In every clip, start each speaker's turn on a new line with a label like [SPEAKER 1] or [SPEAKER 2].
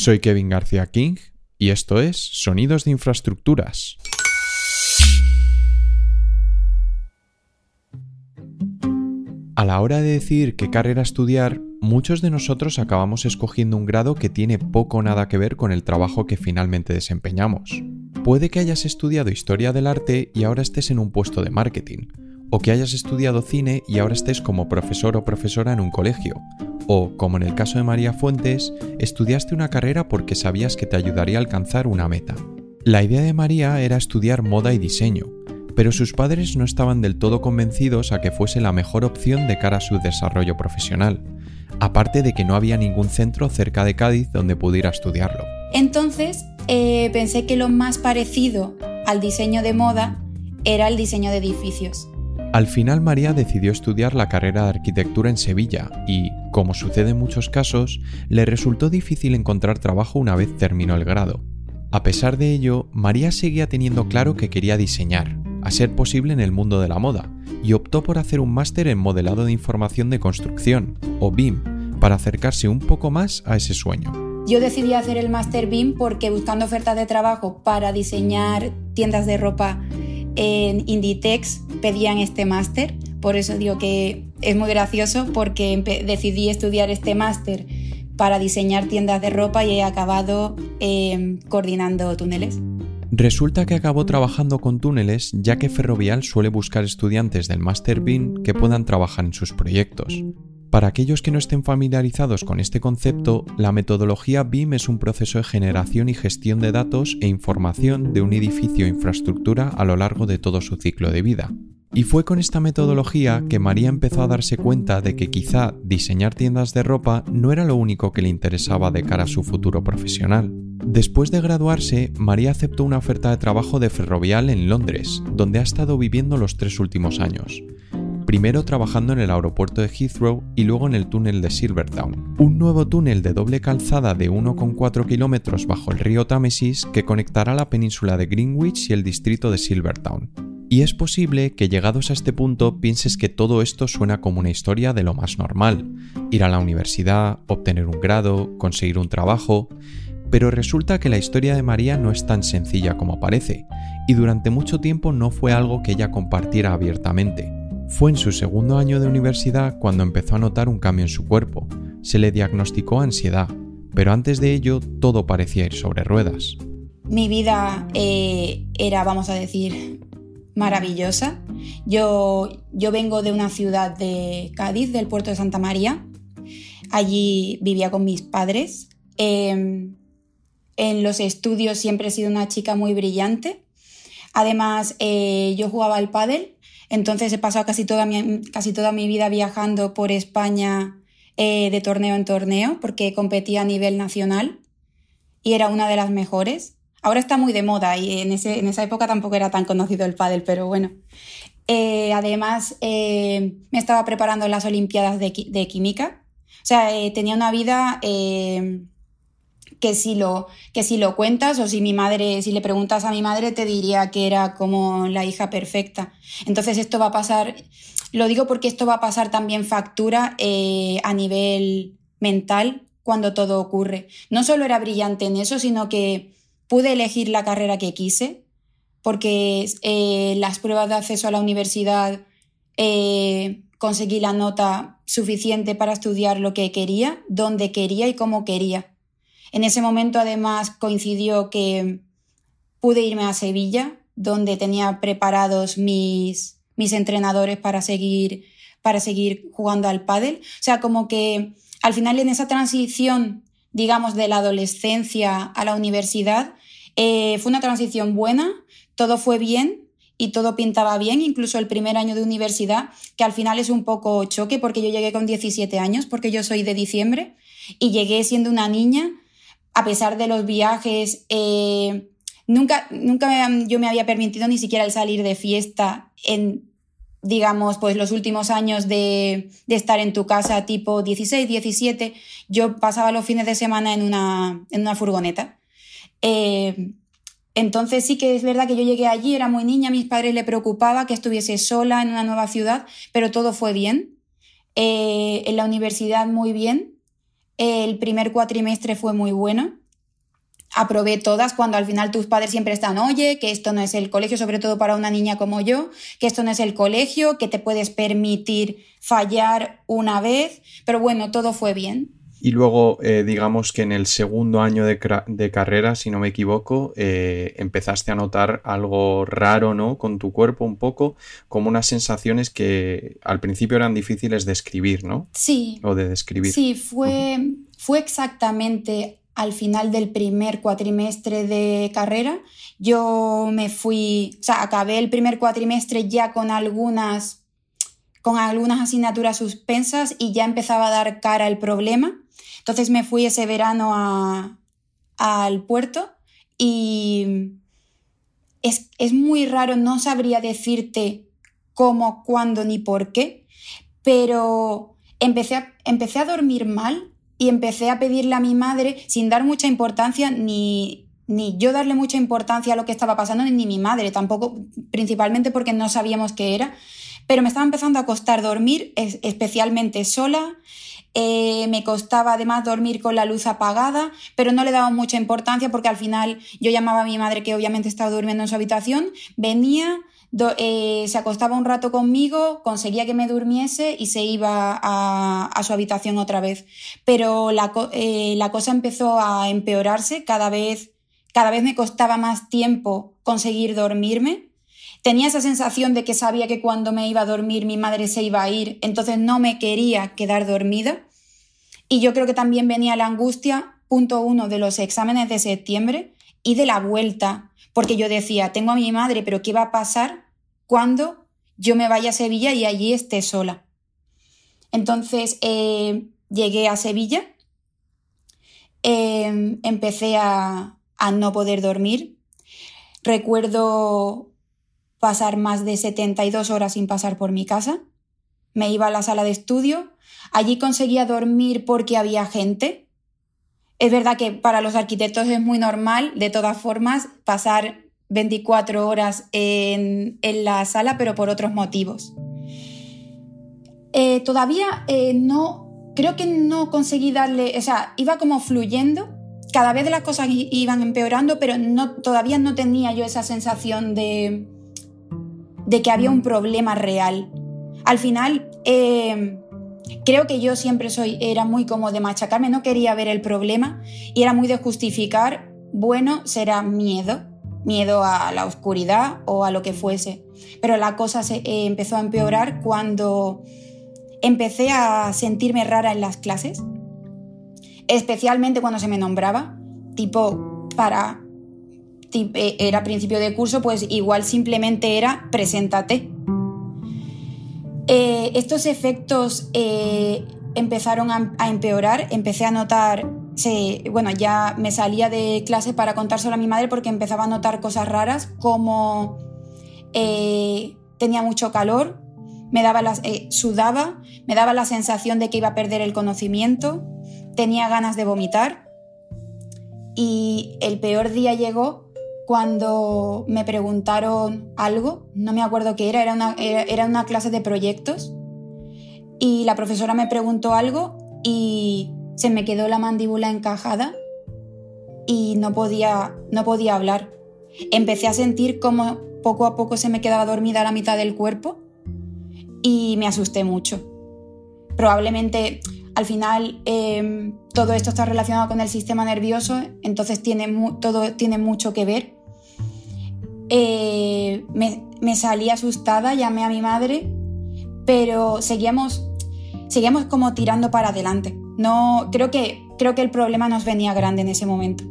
[SPEAKER 1] Soy Kevin García King y esto es Sonidos de Infraestructuras. A la hora de decidir qué carrera estudiar, muchos de nosotros acabamos escogiendo un grado que tiene poco o nada que ver con el trabajo que finalmente desempeñamos. Puede que hayas estudiado historia del arte y ahora estés en un puesto de marketing, o que hayas estudiado cine y ahora estés como profesor o profesora en un colegio, o, como en el caso de María Fuentes, estudiaste una carrera porque sabías que te ayudaría a alcanzar una meta. La idea de María era estudiar moda y diseño, pero sus padres no estaban del todo convencidos a que fuese la mejor opción de cara a su desarrollo profesional, aparte de que no había ningún centro cerca de Cádiz donde pudiera estudiarlo.
[SPEAKER 2] Entonces eh, pensé que lo más parecido al diseño de moda era el diseño de edificios.
[SPEAKER 1] Al final María decidió estudiar la carrera de arquitectura en Sevilla y, como sucede en muchos casos, le resultó difícil encontrar trabajo una vez terminó el grado. A pesar de ello, María seguía teniendo claro que quería diseñar, a ser posible en el mundo de la moda, y optó por hacer un máster en modelado de información de construcción, o BIM, para acercarse un poco más a ese sueño.
[SPEAKER 2] Yo decidí hacer el máster BIM porque buscando ofertas de trabajo para diseñar tiendas de ropa en Inditex pedían este máster, por eso digo que es muy gracioso porque decidí estudiar este máster para diseñar tiendas de ropa y he acabado em, coordinando túneles.
[SPEAKER 1] Resulta que acabó trabajando con túneles ya que Ferrovial suele buscar estudiantes del Master BIM que puedan trabajar en sus proyectos. Para aquellos que no estén familiarizados con este concepto, la metodología BIM es un proceso de generación y gestión de datos e información de un edificio o infraestructura a lo largo de todo su ciclo de vida. Y fue con esta metodología que María empezó a darse cuenta de que quizá diseñar tiendas de ropa no era lo único que le interesaba de cara a su futuro profesional. Después de graduarse, María aceptó una oferta de trabajo de Ferrovial en Londres, donde ha estado viviendo los tres últimos años primero trabajando en el aeropuerto de Heathrow y luego en el túnel de Silvertown, un nuevo túnel de doble calzada de 1,4 kilómetros bajo el río Támesis que conectará la península de Greenwich y el distrito de Silvertown. Y es posible que llegados a este punto pienses que todo esto suena como una historia de lo más normal, ir a la universidad, obtener un grado, conseguir un trabajo, pero resulta que la historia de María no es tan sencilla como parece, y durante mucho tiempo no fue algo que ella compartiera abiertamente. Fue en su segundo año de universidad cuando empezó a notar un cambio en su cuerpo. Se le diagnosticó ansiedad, pero antes de ello todo parecía ir sobre ruedas.
[SPEAKER 2] Mi vida eh, era, vamos a decir, maravillosa. Yo, yo vengo de una ciudad de Cádiz, del puerto de Santa María. Allí vivía con mis padres. Em, en los estudios siempre he sido una chica muy brillante. Además, eh, yo jugaba al pádel entonces he pasado casi toda mi, casi toda mi vida viajando por España eh, de torneo en torneo porque competía a nivel nacional y era una de las mejores. Ahora está muy de moda y en, ese, en esa época tampoco era tan conocido el pádel, pero bueno. Eh, además, eh, me estaba preparando en las Olimpiadas de, de Química. O sea, tenía una vida que si lo, que si lo cuentas o si mi madre, si le preguntas a mi madre, te diría que era como la hija perfecta. Entonces esto va a pasar, lo digo porque esto va a pasar también factura eh, a nivel mental cuando todo ocurre. No solo era brillante en eso, sino que pude elegir la carrera que quise, porque eh, las pruebas de acceso a la universidad eh, conseguí la nota suficiente para estudiar lo que quería, donde quería y cómo quería. En ese momento además coincidió que pude irme a Sevilla, donde tenía preparados mis, mis entrenadores para seguir, para seguir jugando al pádel. O sea, como que al final en esa transición, digamos, de la adolescencia a la universidad, eh, fue una transición buena, todo fue bien y todo pintaba bien, incluso el primer año de universidad, que al final es un poco choque porque yo llegué con 17 años, porque yo soy de diciembre, y llegué siendo una niña a pesar de los viajes, eh, nunca, nunca yo me había permitido ni siquiera el salir de fiesta en, digamos, pues los últimos años de, estar en tu casa tipo 16, 17. Yo pasaba los fines de semana en una, en una furgoneta. Eh, entonces sí que es verdad que yo llegué allí, era muy niña, a mis padres le preocupaba que estuviese sola en una nueva ciudad, pero todo fue bien. Eh, en la universidad muy bien. El primer cuatrimestre fue muy bueno. aprobé todas cuando al final tus padres siempre están, oye, que esto no es el colegio, sobre todo para una niña como yo, que esto no es el colegio, que te puedes permitir fallar una vez, pero bueno, todo fue bien.
[SPEAKER 1] Y luego, eh, digamos que en el segundo año de, carrera, si no me equivoco, eh, empezaste a notar algo raro, ¿no? Con tu cuerpo un poco, como unas sensaciones que al principio eran difíciles de escribir, ¿no?
[SPEAKER 2] Sí.
[SPEAKER 1] O de describir.
[SPEAKER 2] Sí, fue, fue exactamente al final del primer cuatrimestre de carrera. Yo me fui, o sea, acabé el primer cuatrimestre ya con algunas, con algunas asignaturas suspensas y ya empezaba a dar cara al problema. Entonces me fui ese verano al puerto y es, es muy raro, no sabría decirte cómo, cuándo ni por qué, pero empecé a, empecé a dormir mal y empecé a pedirle a mi madre, sin dar mucha importancia, ni, ni yo darle mucha importancia a lo que estaba pasando, ni mi madre tampoco, principalmente porque no sabíamos qué era, pero me estaba empezando a costar dormir, especialmente sola. Eh, me costaba además dormir con la luz apagada, pero no le daba mucha importancia porque al final yo llamaba a mi madre que obviamente estaba durmiendo en su habitación, venía, eh, se acostaba un rato conmigo, conseguía que me durmiese y se iba a, su habitación otra vez. Pero la, eh, la, cosa empezó a empeorarse, cada vez, cada vez me costaba más tiempo conseguir dormirme. Tenía esa sensación de que sabía que cuando me iba a dormir mi madre se iba a ir, entonces no me quería quedar dormida. Y yo creo que también venía la angustia, punto uno, de los exámenes de septiembre y de la vuelta porque yo decía, tengo a mi madre, pero ¿qué va a pasar cuando yo me vaya a Sevilla y allí esté sola? Entonces eh, llegué a Sevilla, em, empecé a, a no poder dormir. Recuerdo pasar más de 72 horas sin pasar por mi casa. Me iba a la sala de estudio. Allí conseguía dormir porque había gente. Es verdad que para los arquitectos es muy normal, de todas formas, pasar 24 horas en, la sala, pero por otros motivos. Eh, todavía eh, no, creo que no conseguí darle, o sea, iba como fluyendo, cada vez las cosas iban empeorando, pero no, todavía no tenía yo esa sensación de, de que había un problema real. Al final, eh, Creo que yo siempre soy, era muy como de machacarme, no quería ver el problema y era muy de justificar, bueno, será miedo, miedo a la oscuridad o a lo que fuese. Pero la cosa se eh, empezó a empeorar cuando empecé a sentirme rara en las clases, especialmente cuando se me nombraba, tipo para era principio de curso, pues igual simplemente era preséntate. Eh, estos efectos eh, empezaron a, empeorar, empecé a notar, bueno, ya me salía de clase para contárselo a mi madre porque empezaba a notar cosas raras como eh, tenía mucho calor, me daba sudaba, me daba la sensación de que iba a perder el conocimiento, tenía ganas de vomitar y el peor día llegó cuando me preguntaron algo, no me acuerdo qué era, era una, era, una clase de proyectos, y la profesora me preguntó algo y se me quedó la mandíbula encajada y no podía, no podía hablar. Empecé a sentir como poco a poco se me quedaba dormida la mitad del cuerpo y me asusté mucho. Probablemente al final em, todo esto está relacionado con el sistema nervioso, entonces tiene todo tiene mucho que ver eh, me, salí asustada, llamé a mi madre, pero seguíamos, seguíamos como tirando para adelante. No, creo que, creo que el problema nos venía grande en ese momento.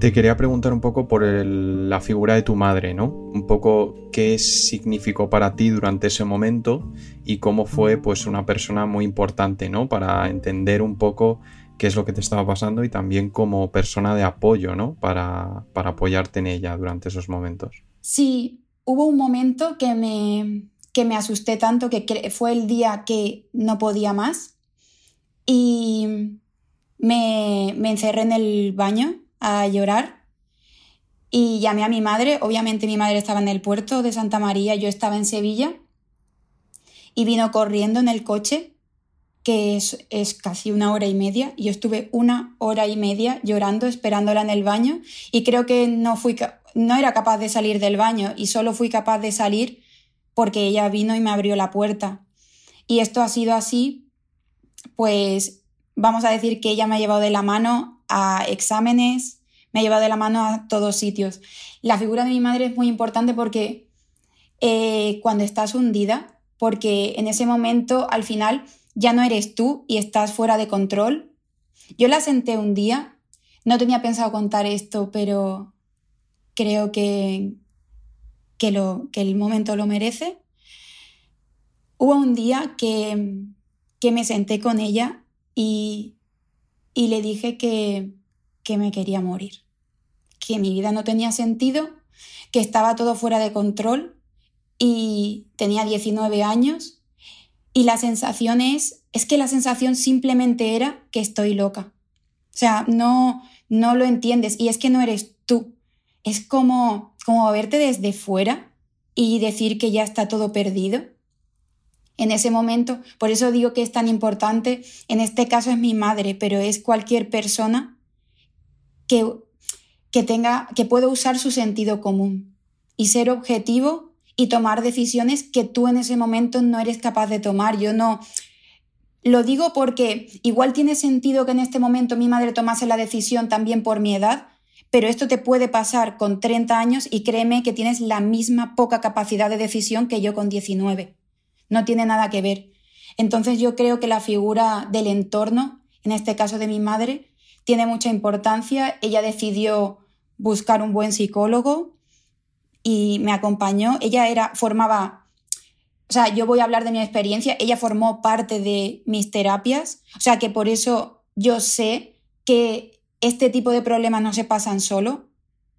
[SPEAKER 1] Te quería preguntar un poco por la figura de tu madre, ¿no? Un poco qué significó para ti durante ese momento y cómo fue pues una persona muy importante, ¿no? Para entender un poco qué es lo que te estaba pasando y también como persona de apoyo, ¿no? Para, para apoyarte en ella durante esos momentos.
[SPEAKER 2] Sí, hubo un momento que me, que me asusté tanto que fue el día que no podía más y me, me encerré en el baño a llorar y llamé a mi madre. Obviamente mi madre estaba en el puerto de Santa María, yo estaba en Sevilla y vino corriendo en el coche que es, es, casi una hora y media. Yo estuve una hora y media llorando, esperándola en el baño y creo que no, fui, no era capaz de salir del baño y solo fui capaz de salir porque ella vino y me abrió la puerta. Y esto ha sido así, pues vamos a decir que ella me ha llevado de la mano a exámenes, me ha llevado de la mano a todos sitios. La figura de mi madre es muy importante porque eh, cuando estás hundida, porque en ese momento al final ya no eres tú y estás fuera de control. Yo la senté un día, no tenía pensado contar esto, pero creo que, que, lo, que el momento lo merece. Hubo un día que, que me senté con ella y, y le dije que, que me quería morir, que mi vida no tenía sentido, que estaba todo fuera de control y tenía 19 años y la sensación es, es que la sensación simplemente era que estoy loca. O sea, no, no lo entiendes y es que no eres tú. Es como, como verte desde fuera y decir que ya está todo perdido. En ese momento, por eso digo que es tan importante, en este caso es mi madre, pero es cualquier persona que, que tenga, que pueda usar su sentido común y ser objetivo y tomar decisiones que tú en ese momento no eres capaz de tomar. Yo no... Lo digo porque igual tiene sentido que en este momento mi madre tomase la decisión también por mi edad, pero esto te puede pasar con 30 años y créeme que tienes la misma poca capacidad de decisión que yo con 19. No tiene nada que ver. Entonces yo creo que la figura del entorno, en este caso de mi madre, tiene mucha importancia. Ella decidió buscar un buen psicólogo, y me acompañó. Ella era, formaba, o sea, yo voy a hablar de mi experiencia, ella formó parte de mis terapias, o sea que por eso yo sé que este tipo de problemas no se pasan solo,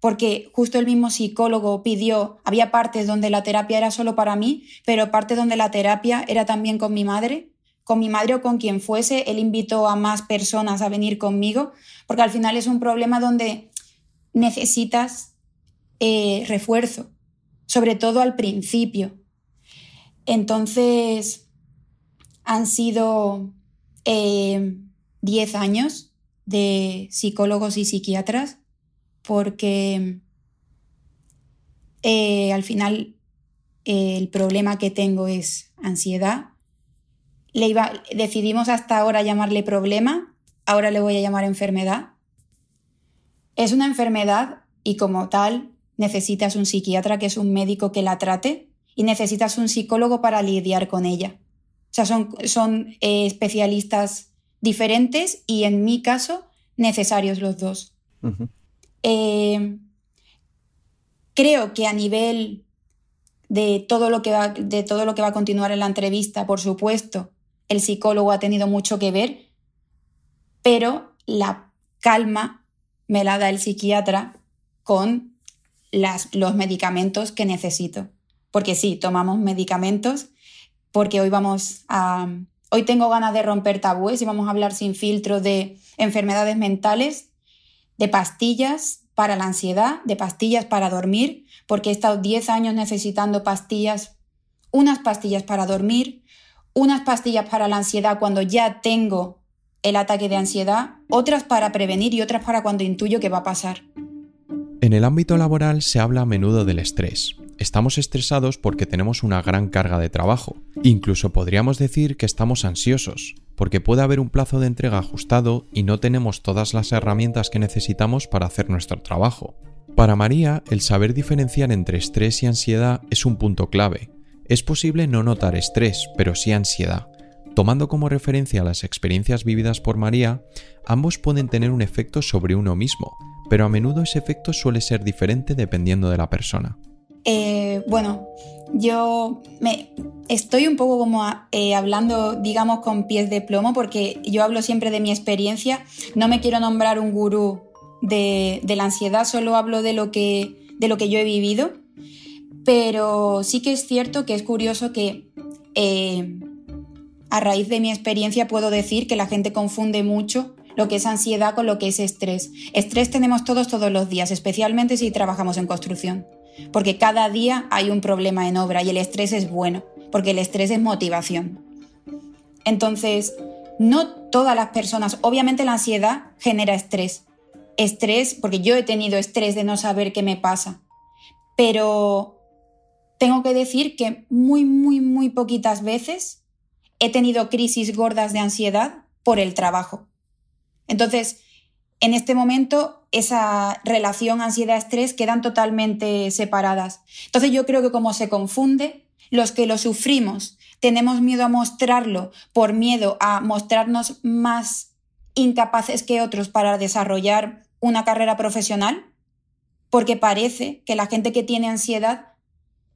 [SPEAKER 2] porque justo el mismo psicólogo pidió, había partes donde la terapia era solo para mí, pero partes donde la terapia era también con mi madre, con mi madre o con quien fuese, él invitó a más personas a venir conmigo, porque al final es un problema donde necesitas eh, refuerzo, sobre todo al principio. Entonces, han sido 10 eh, años de psicólogos y psiquiatras porque eh, al final el problema que tengo es ansiedad. Le iba, decidimos hasta ahora llamarle problema, ahora le voy a llamar enfermedad. Es una enfermedad y como tal necesitas un psiquiatra que es un médico que la trate y necesitas un psicólogo para lidiar con ella. O sea, son, son eh, especialistas diferentes y en mi caso necesarios los dos. Eh, creo que a nivel de todo, lo que va, de todo lo que va a continuar en la entrevista, por supuesto, el psicólogo ha tenido mucho que ver, pero la calma me la da el psiquiatra con los medicamentos que necesito. Porque sí, tomamos medicamentos, porque hoy vamos a... Hoy tengo ganas de romper tabúes y vamos a hablar sin filtro de enfermedades mentales, de pastillas para la ansiedad, de pastillas para dormir, porque he estado 10 años necesitando pastillas, unas pastillas para dormir, unas pastillas para la ansiedad cuando ya tengo el ataque de ansiedad, otras para prevenir y otras para cuando intuyo que va a pasar.
[SPEAKER 1] En el ámbito laboral se habla a menudo del estrés. Estamos estresados porque tenemos una gran carga de trabajo. Incluso podríamos decir que estamos ansiosos, porque puede haber un plazo de entrega ajustado y no tenemos todas las herramientas que necesitamos para hacer nuestro trabajo. Para María, el saber diferenciar entre estrés y ansiedad es un punto clave. Es posible no notar estrés, pero sí ansiedad. Tomando como referencia las experiencias vividas por María, ambos pueden tener un efecto sobre uno mismo, pero a menudo ese efecto suele ser diferente dependiendo de la persona.
[SPEAKER 2] Eh, bueno, yo me estoy un poco como eh, hablando, digamos, con pies de plomo, porque yo hablo siempre de mi experiencia. No me quiero nombrar un gurú de, la ansiedad, solo hablo de lo, que, de lo que yo he vivido. Pero sí que es cierto que es curioso que eh, a raíz de mi experiencia puedo decir que la gente confunde mucho lo que es ansiedad con lo que es estrés. Estrés tenemos todos todos los días, especialmente si trabajamos en construcción, porque cada día hay un problema en obra y el estrés es bueno, porque el estrés es motivación. Entonces, no todas las personas, obviamente la ansiedad genera estrés. Estrés, porque yo he tenido estrés de no saber qué me pasa. Pero tengo que decir que muy, muy, muy poquitas veces he tenido crisis gordas de ansiedad por el trabajo. Entonces, en este momento, esa relación ansiedad-estrés quedan totalmente separadas. Entonces, yo creo que como se confunde, los que lo sufrimos tenemos miedo a mostrarlo por miedo a mostrarnos más incapaces que otros para desarrollar una carrera profesional, porque parece que la gente que tiene ansiedad,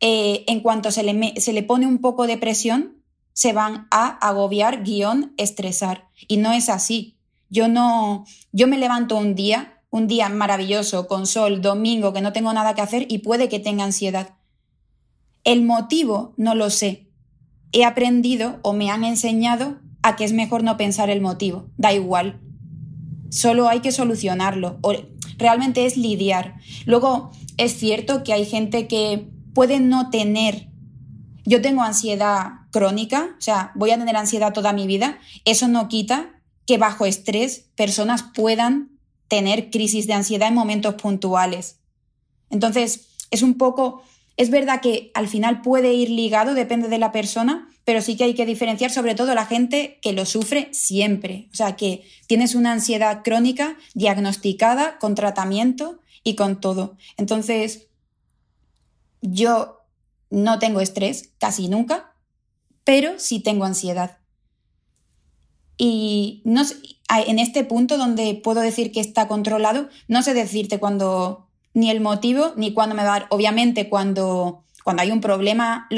[SPEAKER 2] eh, en cuanto se le, se le pone un poco de presión, se van a agobiar, guion, estresar. Y no es así. Yo no, yo me levanto un día, un día maravilloso, con sol, domingo, que no tengo nada que hacer y puede que tenga ansiedad. El motivo no lo sé, he aprendido o me han enseñado a que es mejor no pensar el motivo, da igual. Solo hay que solucionarlo. O realmente es lidiar. Luego, es cierto que hay gente que puede no tener. Yo tengo ansiedad crónica, o sea, voy a tener ansiedad toda mi vida. Eso no quita que bajo estrés personas puedan tener crisis de ansiedad en momentos puntuales. Entonces, es un poco es verdad que al final puede ir ligado, depende de la persona, pero sí que hay que diferenciar sobre todo la gente que lo sufre siempre. O sea, que tienes una ansiedad crónica diagnosticada con tratamiento y con todo. Entonces, yo no tengo estrés casi nunca, pero sí tengo ansiedad. Y no, en este punto donde puedo decir que está controlado, no sé decirte cuando ni el motivo, ni cuándo me va a dar. Obviamente, cuando, cuando hay un problema,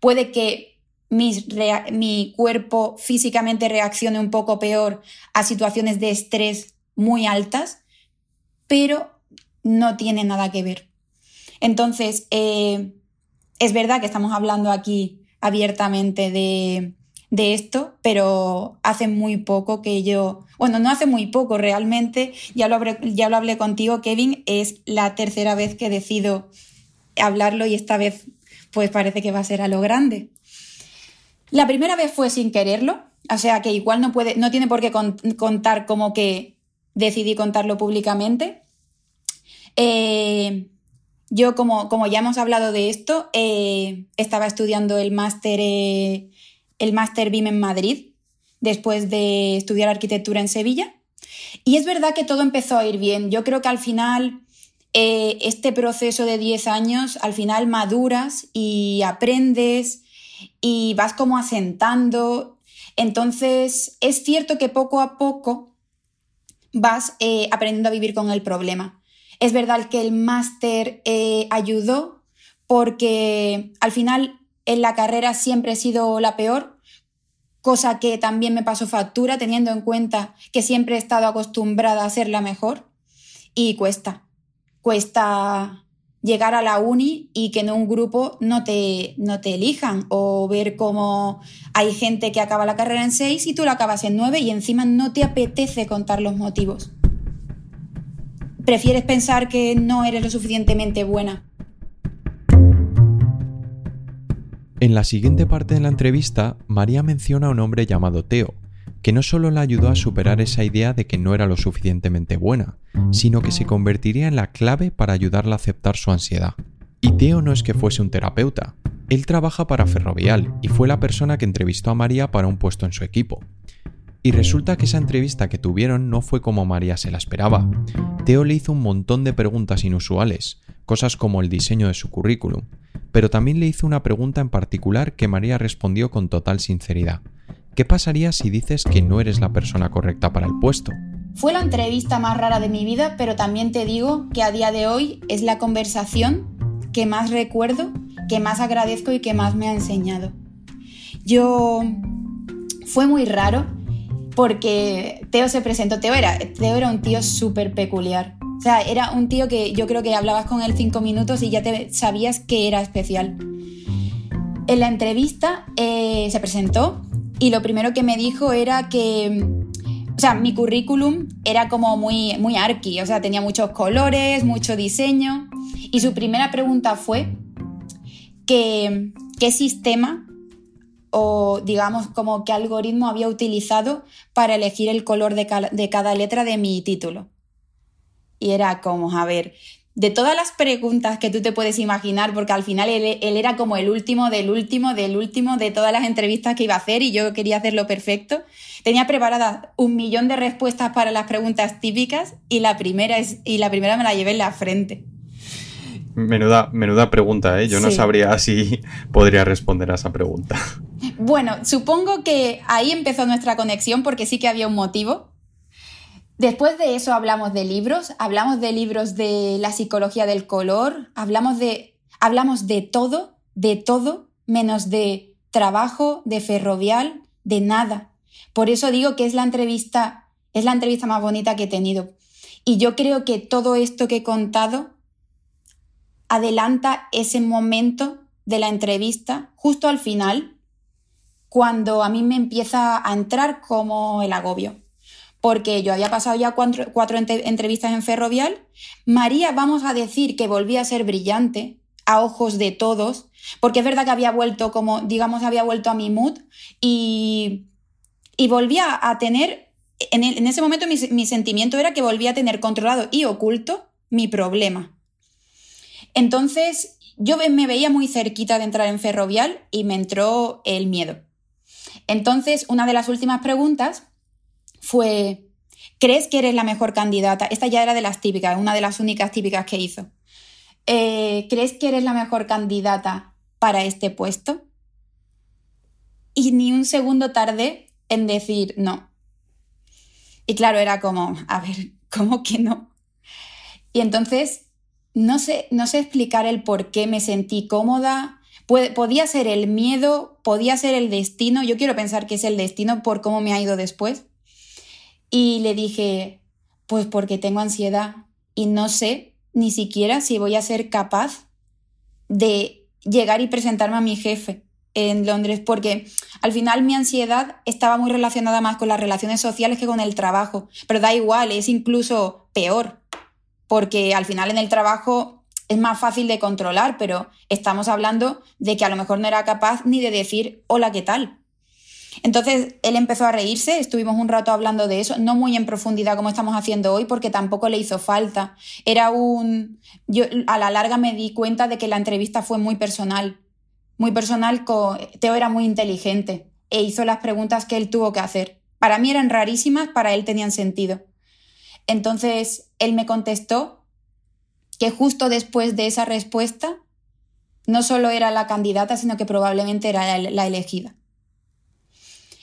[SPEAKER 2] puede que mi cuerpo físicamente reaccione un poco peor a situaciones de estrés muy altas, pero no tiene nada que ver. Entonces, eh, es verdad que estamos hablando aquí abiertamente de, de esto, pero hace muy poco que yo, bueno, no hace muy poco realmente, ya lo, hablé, ya lo hablé contigo, Kevin, es la tercera vez que decido hablarlo y esta vez pues parece que va a ser a lo grande. La primera vez fue sin quererlo, o sea que igual no, puede, no tiene por qué contar como que decidí contarlo públicamente. Eh, yo, como, como, ya hemos hablado de esto, eh, estaba estudiando el máster eh, el máster BIM en Madrid, después de estudiar arquitectura en Sevilla. Y es verdad que todo empezó a ir bien. Yo creo que al final eh, este proceso de 10 años, al final maduras y aprendes y vas como asentando. Entonces, es cierto que poco a poco vas eh, aprendiendo a vivir con el problema. Es verdad que el máster eh, ayudó porque al final en la carrera siempre he sido la peor, cosa que también me pasó factura teniendo en cuenta que siempre he estado acostumbrada a ser la mejor y cuesta, cuesta llegar a la uni y que en un grupo no te, no te elijan o ver cómo hay gente que acaba la carrera en seis y tú la acabas en nueve y encima no te apetece contar los motivos. Prefieres pensar que no eres lo suficientemente buena.
[SPEAKER 1] En la siguiente parte de la entrevista, María menciona a un hombre llamado Teo, que no solo la ayudó a superar esa idea de que no era lo suficientemente buena, sino que se convertiría en la clave para ayudarla a aceptar su ansiedad. Y Teo no es que fuese un terapeuta, él trabaja para Ferrovial y fue la persona que entrevistó a María para un puesto en su equipo. Y resulta que esa entrevista que tuvieron no fue como María se la esperaba. Teo le hizo un montón de preguntas inusuales, cosas como el diseño de su currículum, pero también le hizo una pregunta en particular que María respondió con total sinceridad. ¿Qué pasaría si dices que no eres la persona correcta para el puesto?
[SPEAKER 2] Fue la entrevista más rara de mi vida, pero también te digo que a día de hoy es la conversación que más recuerdo, que más agradezco y que más me ha enseñado. Yo fue muy raro porque Teo se presentó, Teo era, Teo era un tío súper peculiar. O sea, era un tío que yo creo que hablabas con él cinco minutos y ya te sabías que era especial. En la entrevista eh, se presentó y lo primero que me dijo era que, o sea, mi currículum era como muy, muy arqui, o sea, tenía muchos colores, mucho diseño. Y su primera pregunta fue que, qué sistema o digamos como qué algoritmo había utilizado para elegir el color de, cada letra de mi título. Y era como, a ver, de todas las preguntas que tú te puedes imaginar, porque al final él, era como el último del último del último de todas las entrevistas que iba a hacer y yo quería hacerlo perfecto. Tenía preparadas un millón de respuestas para las preguntas típicas y la primera, es, y la primera me la llevé en la frente.
[SPEAKER 1] Menuda, menuda pregunta, ¿eh? Yo no sabría si podría responder a esa pregunta.
[SPEAKER 2] Bueno, supongo que ahí empezó nuestra conexión porque sí que había un motivo. Después de eso hablamos de libros, hablamos de libros de la psicología del color, hablamos de, hablamos de todo, de todo, menos de trabajo, de ferrovial, de nada. Por eso digo que es la entrevista, es la entrevista más bonita que he tenido. Y yo creo que todo esto que he contado adelanta ese momento de la entrevista justo al final, cuando a mí me empieza a entrar como el agobio. Porque yo había pasado ya cuatro, entrevistas en Ferrovial. María, vamos a decir que volvía a ser brillante a ojos de todos, porque es verdad que había vuelto como, digamos, había vuelto a mi mood y, y volvía a tener, en, ese momento mi, mi sentimiento era que volvía a tener controlado y oculto mi problema. Entonces, yo me veía muy cerquita de entrar en Ferrovial y me entró el miedo. Entonces, una de las últimas preguntas fue, ¿crees que eres la mejor candidata? Esta ya era de las típicas, una de las únicas típicas que hizo. Eh, ¿Crees que eres la mejor candidata para este puesto? Y ni un segundo tardé en decir no. Y claro, era como, a ver, ¿cómo que no? Y entonces no sé, no sé explicar el por qué me sentí cómoda. Podía ser el miedo, podía ser el destino. Yo quiero pensar que es el destino por cómo me ha ido después. Y le dije, pues porque tengo ansiedad y no sé ni siquiera si voy a ser capaz de llegar y presentarme a mi jefe en Londres, porque al final mi ansiedad estaba muy relacionada más con las relaciones sociales que con el trabajo, pero da igual, es incluso peor, porque al final en el trabajo es más fácil de controlar, pero estamos hablando de que a lo mejor no era capaz ni de decir hola, ¿qué tal? Entonces él empezó a reírse, estuvimos un rato hablando de eso, no muy en profundidad como estamos haciendo hoy, porque tampoco le hizo falta. Era un. Yo a la larga me di cuenta de que la entrevista fue muy personal. Muy personal, Teo era muy inteligente e hizo las preguntas que él tuvo que hacer. Para mí eran rarísimas, para él tenían sentido. Entonces, él me contestó que justo después de esa respuesta, no solo era la candidata, sino que probablemente era la elegida.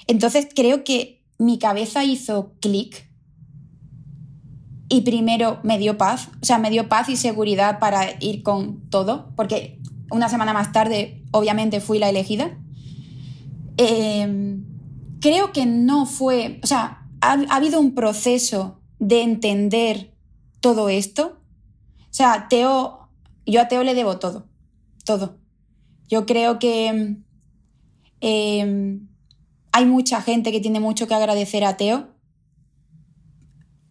[SPEAKER 2] Entonces, creo que mi cabeza hizo clic y primero me dio paz, o sea, me dio paz y seguridad para ir con todo, porque una semana más tarde, obviamente, fui la elegida. Em, creo que no fue, o sea, ha, habido un proceso de entender todo esto. O sea, Teo, yo a Teo le debo todo, todo. Yo creo que em, hay mucha gente que tiene mucho que agradecer a Teo.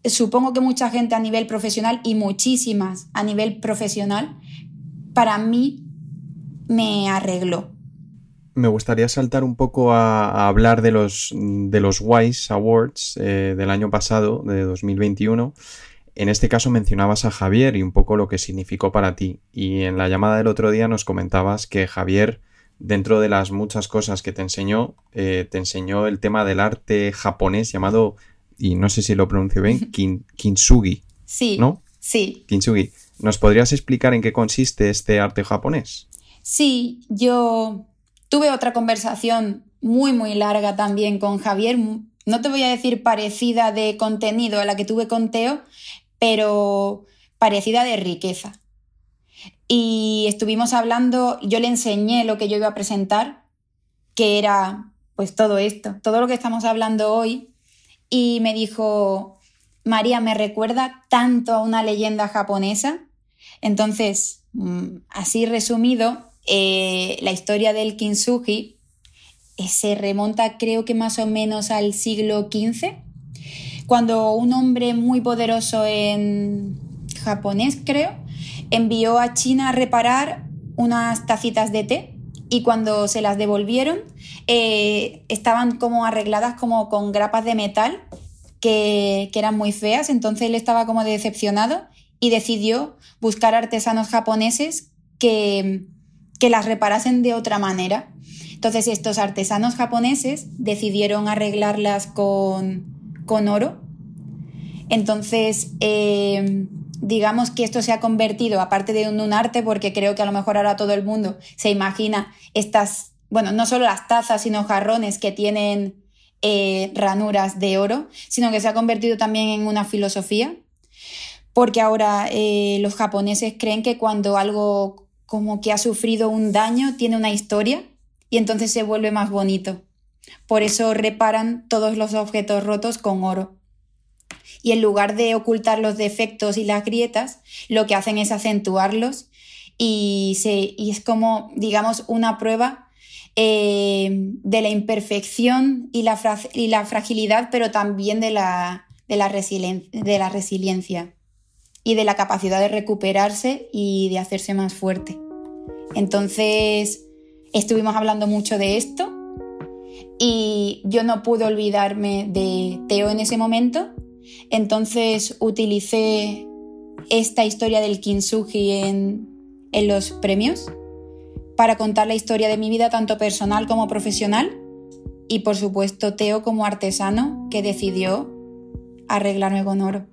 [SPEAKER 2] Supongo que mucha gente a nivel profesional y muchísimas a nivel profesional, para mí me arregló.
[SPEAKER 1] Me gustaría saltar un poco a, hablar de los, de los Wise Awards eh, del año pasado, de 2021. En este caso mencionabas a Javier y un poco lo que significó para ti. Y en la llamada del otro día nos comentabas que Javier, dentro de las muchas cosas que te enseñó, eh, te enseñó el tema del arte japonés llamado, y no sé si lo pronuncio bien, kintsugi.
[SPEAKER 2] Sí.
[SPEAKER 1] ¿No?
[SPEAKER 2] Sí.
[SPEAKER 1] Kintsugi. ¿Nos podrías explicar en qué consiste este arte japonés?
[SPEAKER 2] Sí, yo Tuve otra conversación muy, muy larga también con Javier, no te voy a decir parecida de contenido a la que tuve con Teo, pero parecida de riqueza. Y estuvimos hablando, yo le enseñé lo que yo iba a presentar, que era pues todo esto, todo lo que estamos hablando hoy, y me dijo, María, me recuerda tanto a una leyenda japonesa. Entonces, mm, así resumido, eh, la historia del kintsugi eh, se remonta creo que más o menos al siglo XV, cuando un hombre muy poderoso en japonés, creo, envió a China a reparar unas tacitas de té y cuando se las devolvieron eh, estaban como arregladas como con grapas de metal que, que, eran muy feas, entonces él estaba como decepcionado y decidió buscar artesanos japoneses que, que las reparasen de otra manera. Entonces estos artesanos japoneses decidieron arreglarlas con, con oro. Entonces, eh, digamos que esto se ha convertido, aparte de un, arte, porque creo que a lo mejor ahora todo el mundo se imagina estas, bueno, no solo las tazas, sino jarrones que tienen eh, ranuras de oro, sino que se ha convertido también en una filosofía, porque ahora eh, los japoneses creen que cuando algo como que ha sufrido un daño tiene una historia y entonces se vuelve más bonito. Por eso reparan todos los objetos rotos con oro y en lugar de ocultar los defectos y las grietas, lo que hacen es acentuarlos y, se, y es como, digamos, una prueba eh, de la imperfección y la, y la, fragilidad, pero también de la, de, la de la resiliencia y de la capacidad de recuperarse y de hacerse más fuerte. Entonces, estuvimos hablando mucho de esto y yo no pude olvidarme de Teo en ese momento entonces utilicé esta historia del kintsugi en, en los premios para contar la historia de mi vida tanto personal como profesional y por supuesto Teo como artesano que decidió arreglarme con oro.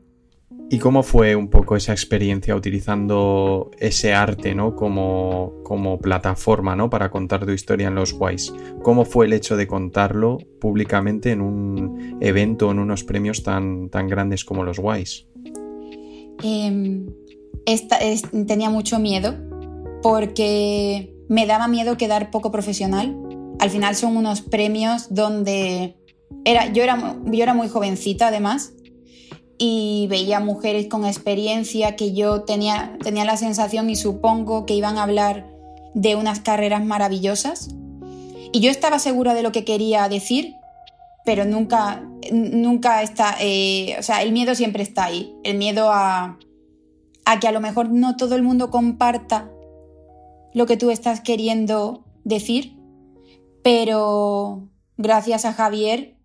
[SPEAKER 1] ¿Y cómo fue un poco esa experiencia utilizando ese arte ¿no? como, como plataforma ¿no? para contar tu historia en los Wise? ¿Cómo fue el hecho de contarlo públicamente en un evento, en unos premios tan, tan grandes como los
[SPEAKER 2] esta, es, tenía mucho miedo porque me daba miedo quedar poco profesional. Al final son unos premios donde era, yo, era, yo era muy jovencita además y veía mujeres con experiencia que yo tenía, tenía la sensación y supongo que iban a hablar de unas carreras maravillosas. Y yo estaba segura de lo que quería decir, pero nunca, nunca está, eh, o sea, el miedo siempre está ahí, el miedo a, a que a lo mejor no todo el mundo comparta lo que tú estás queriendo decir, pero gracias a Javier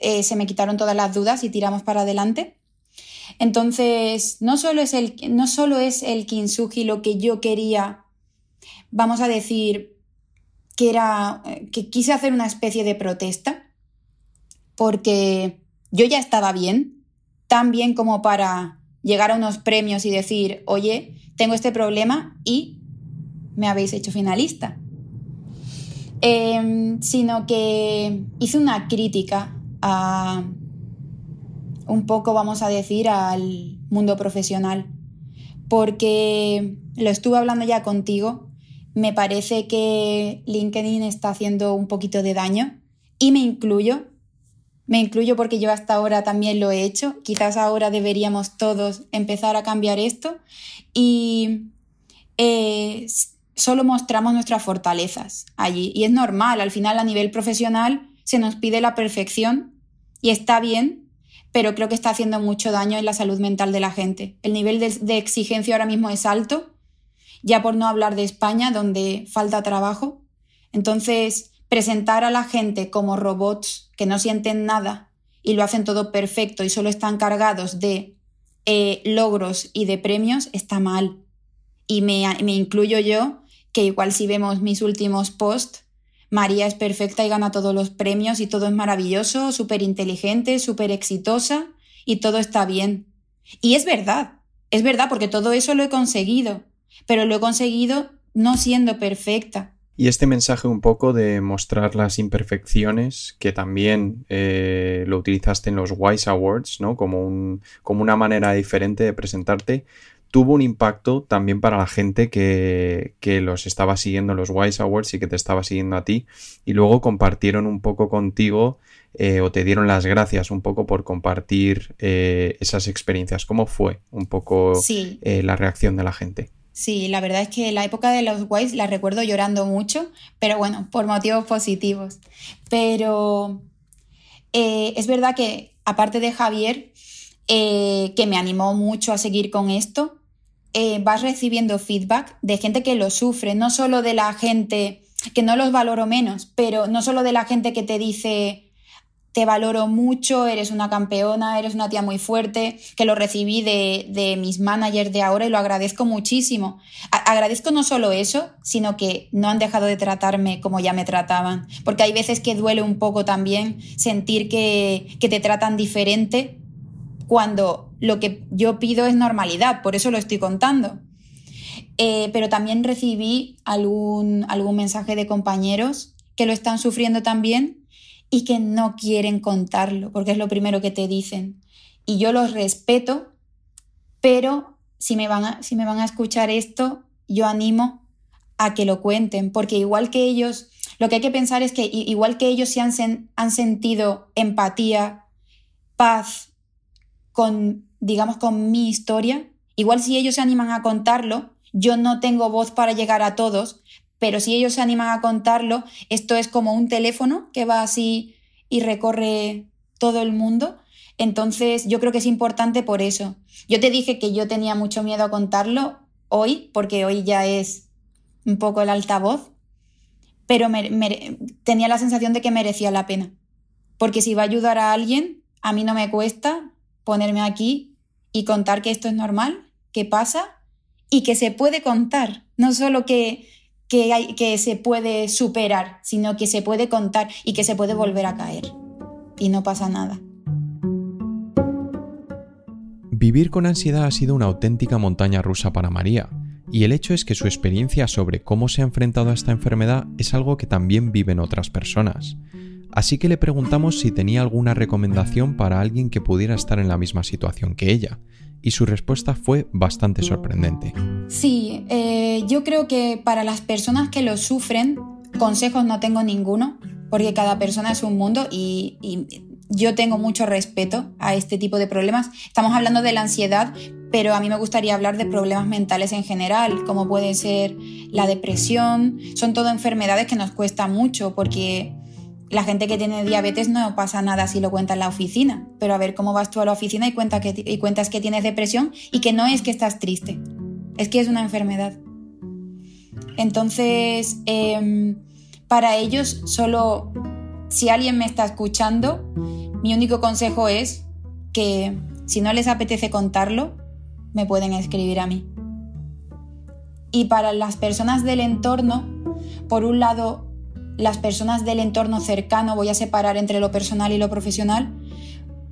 [SPEAKER 2] eh, se me quitaron todas las dudas y tiramos para adelante. Entonces, no solo es el, no solo es el kintsugi lo que yo quería, vamos a decir, que era, que quise hacer una especie de protesta, porque yo ya estaba bien, tan bien como para llegar a unos premios y decir, oye, tengo este problema y me habéis hecho finalista. Eh, sino que hice una crítica a un poco, vamos a decir, al mundo profesional. Porque lo estuve hablando ya contigo, me parece que LinkedIn está haciendo un poquito de daño y me incluyo. Me incluyo porque yo hasta ahora también lo he hecho. Quizás ahora deberíamos todos empezar a cambiar esto y eh, solo mostramos nuestras fortalezas allí. Y es normal, al final a nivel profesional se nos pide la perfección y está bien pero creo que está haciendo mucho daño en la salud mental de la gente. El nivel de, exigencia ahora mismo es alto, ya por no hablar de España, donde falta trabajo. Entonces, presentar a la gente como robots que no sienten nada y lo hacen todo perfecto y solo están cargados de eh, logros y de premios está mal. Y me, me incluyo yo, que igual si vemos mis últimos posts, María es perfecta y gana todos los premios y todo es maravilloso, súper inteligente, súper exitosa y todo está bien. Y es verdad, es verdad porque todo eso lo he conseguido, pero lo he conseguido no siendo perfecta.
[SPEAKER 1] Y este mensaje un poco de mostrar las imperfecciones, que también eh, lo utilizaste en los Wise Awards, ¿no? Como, un, como una manera diferente de presentarte, tuvo un impacto también para la gente que, los estaba siguiendo los Wise Awards y que te estaba siguiendo a ti y luego compartieron un poco contigo eh, o te dieron las gracias un poco por compartir eh, esas experiencias. ¿Cómo fue un poco eh, la reacción de la gente?
[SPEAKER 2] Sí, la verdad es que la época de los Wise la recuerdo llorando mucho, pero bueno, por motivos positivos. Pero es verdad que aparte de Javier, que me animó mucho a seguir con esto, eh, vas recibiendo feedback de gente que lo sufre, no solo de la gente que no los valoro menos, pero no solo de la gente que te dice te valoro mucho, eres una campeona, eres una tía muy fuerte, que lo recibí de, mis managers de ahora y lo agradezco muchísimo. agradezco no solo eso, sino que no han dejado de tratarme como ya me trataban, porque hay veces que duele un poco también sentir que, te tratan diferente cuando lo que yo pido es normalidad, por eso lo estoy contando. Eh, pero también recibí algún, algún mensaje de compañeros que lo están sufriendo también y que no quieren contarlo, porque es lo primero que te dicen. Y yo los respeto, pero si me van a, si me van a escuchar esto, yo animo a que lo cuenten, porque igual que ellos, lo que hay que pensar es que igual que ellos han, han sentido empatía, paz con, digamos, con mi historia, igual si ellos se animan a contarlo, yo no tengo voz para llegar a todos, pero si ellos se animan a contarlo, esto es como un teléfono que va así y recorre todo el mundo. Entonces, yo creo que es importante por eso. Yo te dije que yo tenía mucho miedo a contarlo hoy, porque hoy ya es un poco el altavoz, pero tenía la sensación de que merecía la pena. Porque si va a ayudar a alguien, a mí no me cuesta ponerme aquí y contar que esto es normal, que pasa y que se puede contar. No solo que que, se puede superar, sino que se puede contar y que se puede volver a caer. Y no pasa nada.
[SPEAKER 1] Vivir con ansiedad ha sido una auténtica montaña rusa para María, y el hecho es que su experiencia sobre cómo se ha enfrentado a esta enfermedad es algo que también viven otras personas. Así que le preguntamos si tenía alguna recomendación para alguien que pudiera estar en la misma situación que ella, y su respuesta fue bastante sorprendente.
[SPEAKER 2] Sí, eh, yo creo que para las personas que lo sufren, consejos no tengo ninguno, porque cada persona es un mundo y, yo tengo mucho respeto a este tipo de problemas. Estamos hablando de la ansiedad, pero a mí me gustaría hablar de problemas mentales en general, como puede ser la depresión. Son todo enfermedades que nos cuesta mucho porque la gente que tiene diabetes no pasa nada si lo cuenta en la oficina, pero a ver cómo vas tú a la oficina y, que, y cuentas que tienes depresión y que no es que estás triste, es que es una enfermedad. Entonces, em, para ellos solo, si alguien me está escuchando, mi único consejo es que si no les apetece contarlo, me pueden escribir a mí. Y para las personas del entorno, por un lado, las personas del entorno cercano, voy a separar entre lo personal y lo profesional.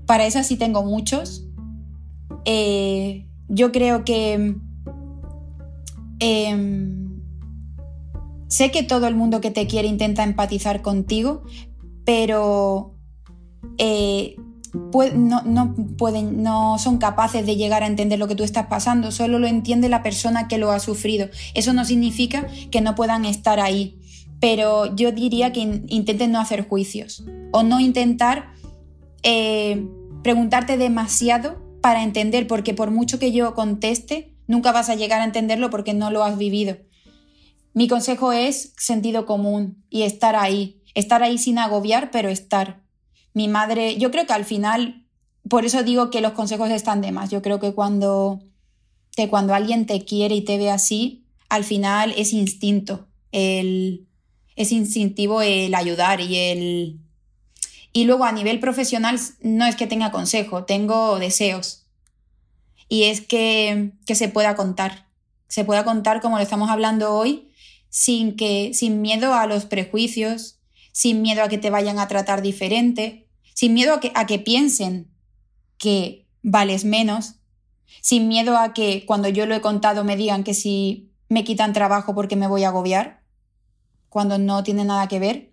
[SPEAKER 2] Para esas sí tengo muchos. Eh, yo creo que em, sé que todo el mundo que te quiere intenta empatizar contigo, pero eh, no, no, pueden, no son capaces de llegar a entender lo que tú estás pasando, solo lo entiende la persona que lo ha sufrido. Eso no significa que no puedan estar ahí pero yo diría que intenten no hacer juicios o no intentar eh, preguntarte demasiado para entender, porque por mucho que yo conteste, nunca vas a llegar a entenderlo porque no lo has vivido. Mi consejo es sentido común y estar ahí, estar ahí sin agobiar, pero estar. Mi madre, yo creo que al final, por eso digo que los consejos están de más. Yo creo que cuando, que cuando alguien te quiere y te ve así, al final es instinto el, es instintivo el ayudar y el... Y luego a nivel profesional no es que tenga consejo, tengo deseos. Y es que, que se pueda contar. Se pueda contar como lo estamos hablando hoy, sin, que, sin miedo a los prejuicios, sin miedo a que te vayan a tratar diferente, sin miedo a que, a que piensen que vales menos, sin miedo a que cuando yo lo he contado me digan que si me quitan trabajo porque me voy a agobiar cuando no tiene nada que ver.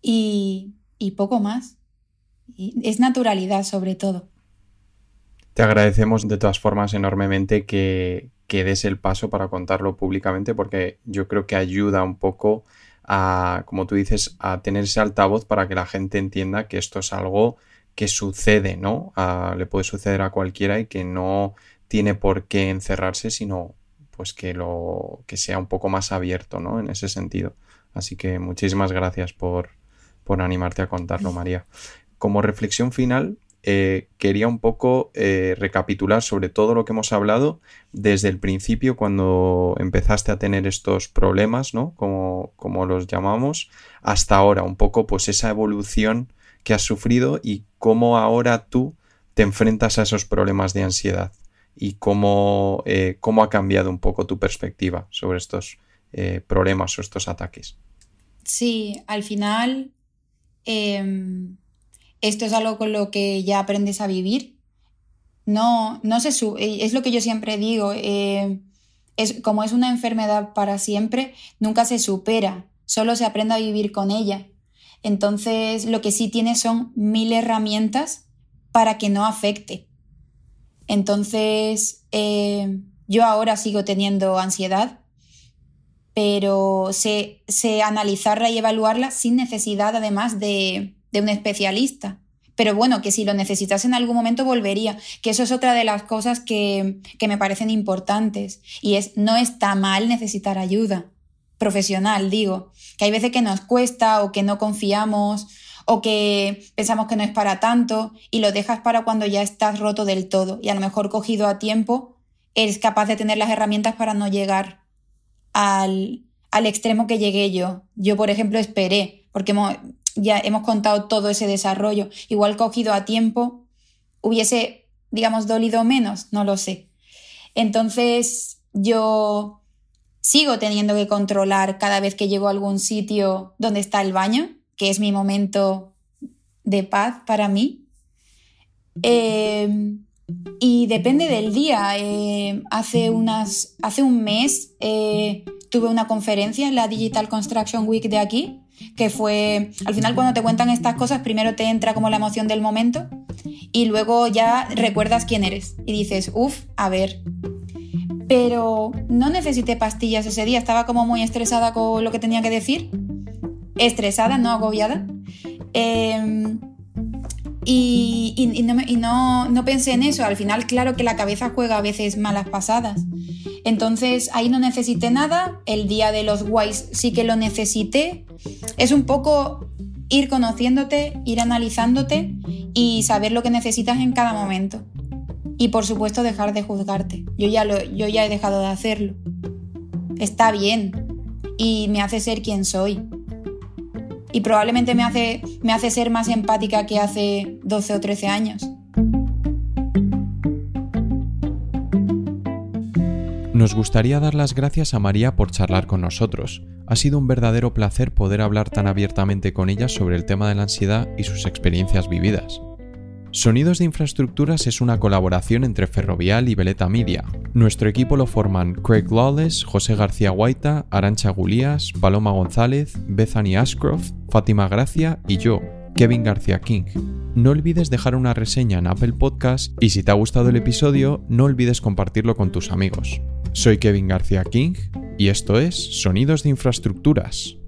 [SPEAKER 2] Y, poco más. es naturalidad sobre todo.
[SPEAKER 1] Te agradecemos de todas formas enormemente que, que des el paso para contarlo públicamente porque yo creo que ayuda un poco a, como tú dices, a tener ese altavoz para que la gente entienda que esto es algo que sucede, ¿no? le puede suceder a cualquiera y que no tiene por qué encerrarse, sino pues que lo que sea un poco más abierto, ¿no? En ese sentido. Así que muchísimas gracias por, por animarte a contarlo, María. Como reflexión final, eh, quería un poco eh, recapitular sobre todo lo que hemos hablado desde el principio cuando empezaste a tener estos problemas, ¿no? Como, como los llamamos, hasta ahora, un poco pues esa evolución que has sufrido y cómo ahora tú te enfrentas a esos problemas de ansiedad y cómo, eh, cómo ha cambiado un poco tu perspectiva sobre estos problemas o estos ataques.
[SPEAKER 2] Sí, al final em, esto es algo con lo que ya aprendes a vivir. No, no se eh, es lo que yo siempre digo, eh, es, como es una enfermedad para siempre, nunca se supera, solo se aprende a vivir con ella. Entonces, lo que sí tiene son mil herramientas para que no afecte. Entonces, eh, yo ahora sigo teniendo ansiedad, pero sé, sé analizarla y evaluarla sin necesidad, además, de, de un especialista. Pero bueno, que si lo necesitas en algún momento volvería, que eso es otra de las cosas que, que me parecen importantes. Y es, no está mal necesitar ayuda profesional, digo, que hay veces que nos cuesta o que no confiamos o que pensamos que no es para tanto y lo dejas para cuando ya estás roto del todo y a lo mejor cogido a tiempo eres capaz de tener las herramientas para no llegar al, al extremo que llegué yo. Yo, por ejemplo, esperé, porque ya hemos contado todo ese desarrollo. Igual cogido a tiempo, hubiese, digamos, dolido menos, no lo sé. Entonces, yo sigo teniendo que controlar cada vez que llego a algún sitio donde está el baño, que es mi momento de paz para mí. Em, y depende del día. Eh, hace, unas, hace un mes eh, tuve una conferencia en la Digital Construction Week de aquí que fue, al final cuando te cuentan estas cosas, primero te entra como la emoción del momento y luego ya recuerdas quién eres y dices, uff, a ver. Pero no necesité pastillas ese día, estaba como muy estresada con lo que tenía que decir. Estresada, no agobiada. Em, y, no, no, pensé en eso. Al final, claro que la cabeza juega a veces malas pasadas. Entonces, ahí no necesité nada. El día de los guays sí que lo necesité. Es un poco ir conociéndote, ir analizándote y saber lo que necesitas en cada momento. Y por supuesto, dejar de juzgarte. Yo ya, lo, yo ya he dejado de hacerlo. Está bien. Y me hace ser quien soy y probablemente me hace, me hace ser más empática que hace 12 o 13 años.
[SPEAKER 1] Nos gustaría dar las gracias a María por charlar con nosotros. Ha sido un verdadero placer poder hablar tan abiertamente con ella sobre el tema de la ansiedad y sus experiencias vividas. Sonidos de Infraestructuras es una colaboración entre Ferrovial y Veleta Media. Nuestro equipo lo forman Craig Lawless, José García Guaita, Arancha Gulías, Paloma González, Bethany Ashcroft, Fátima Gracia y yo, Kevin García King. No olvides dejar una reseña en Apple Podcast y si te ha gustado el episodio, no olvides compartirlo con tus amigos. Soy Kevin García King y esto es Sonidos de Infraestructuras.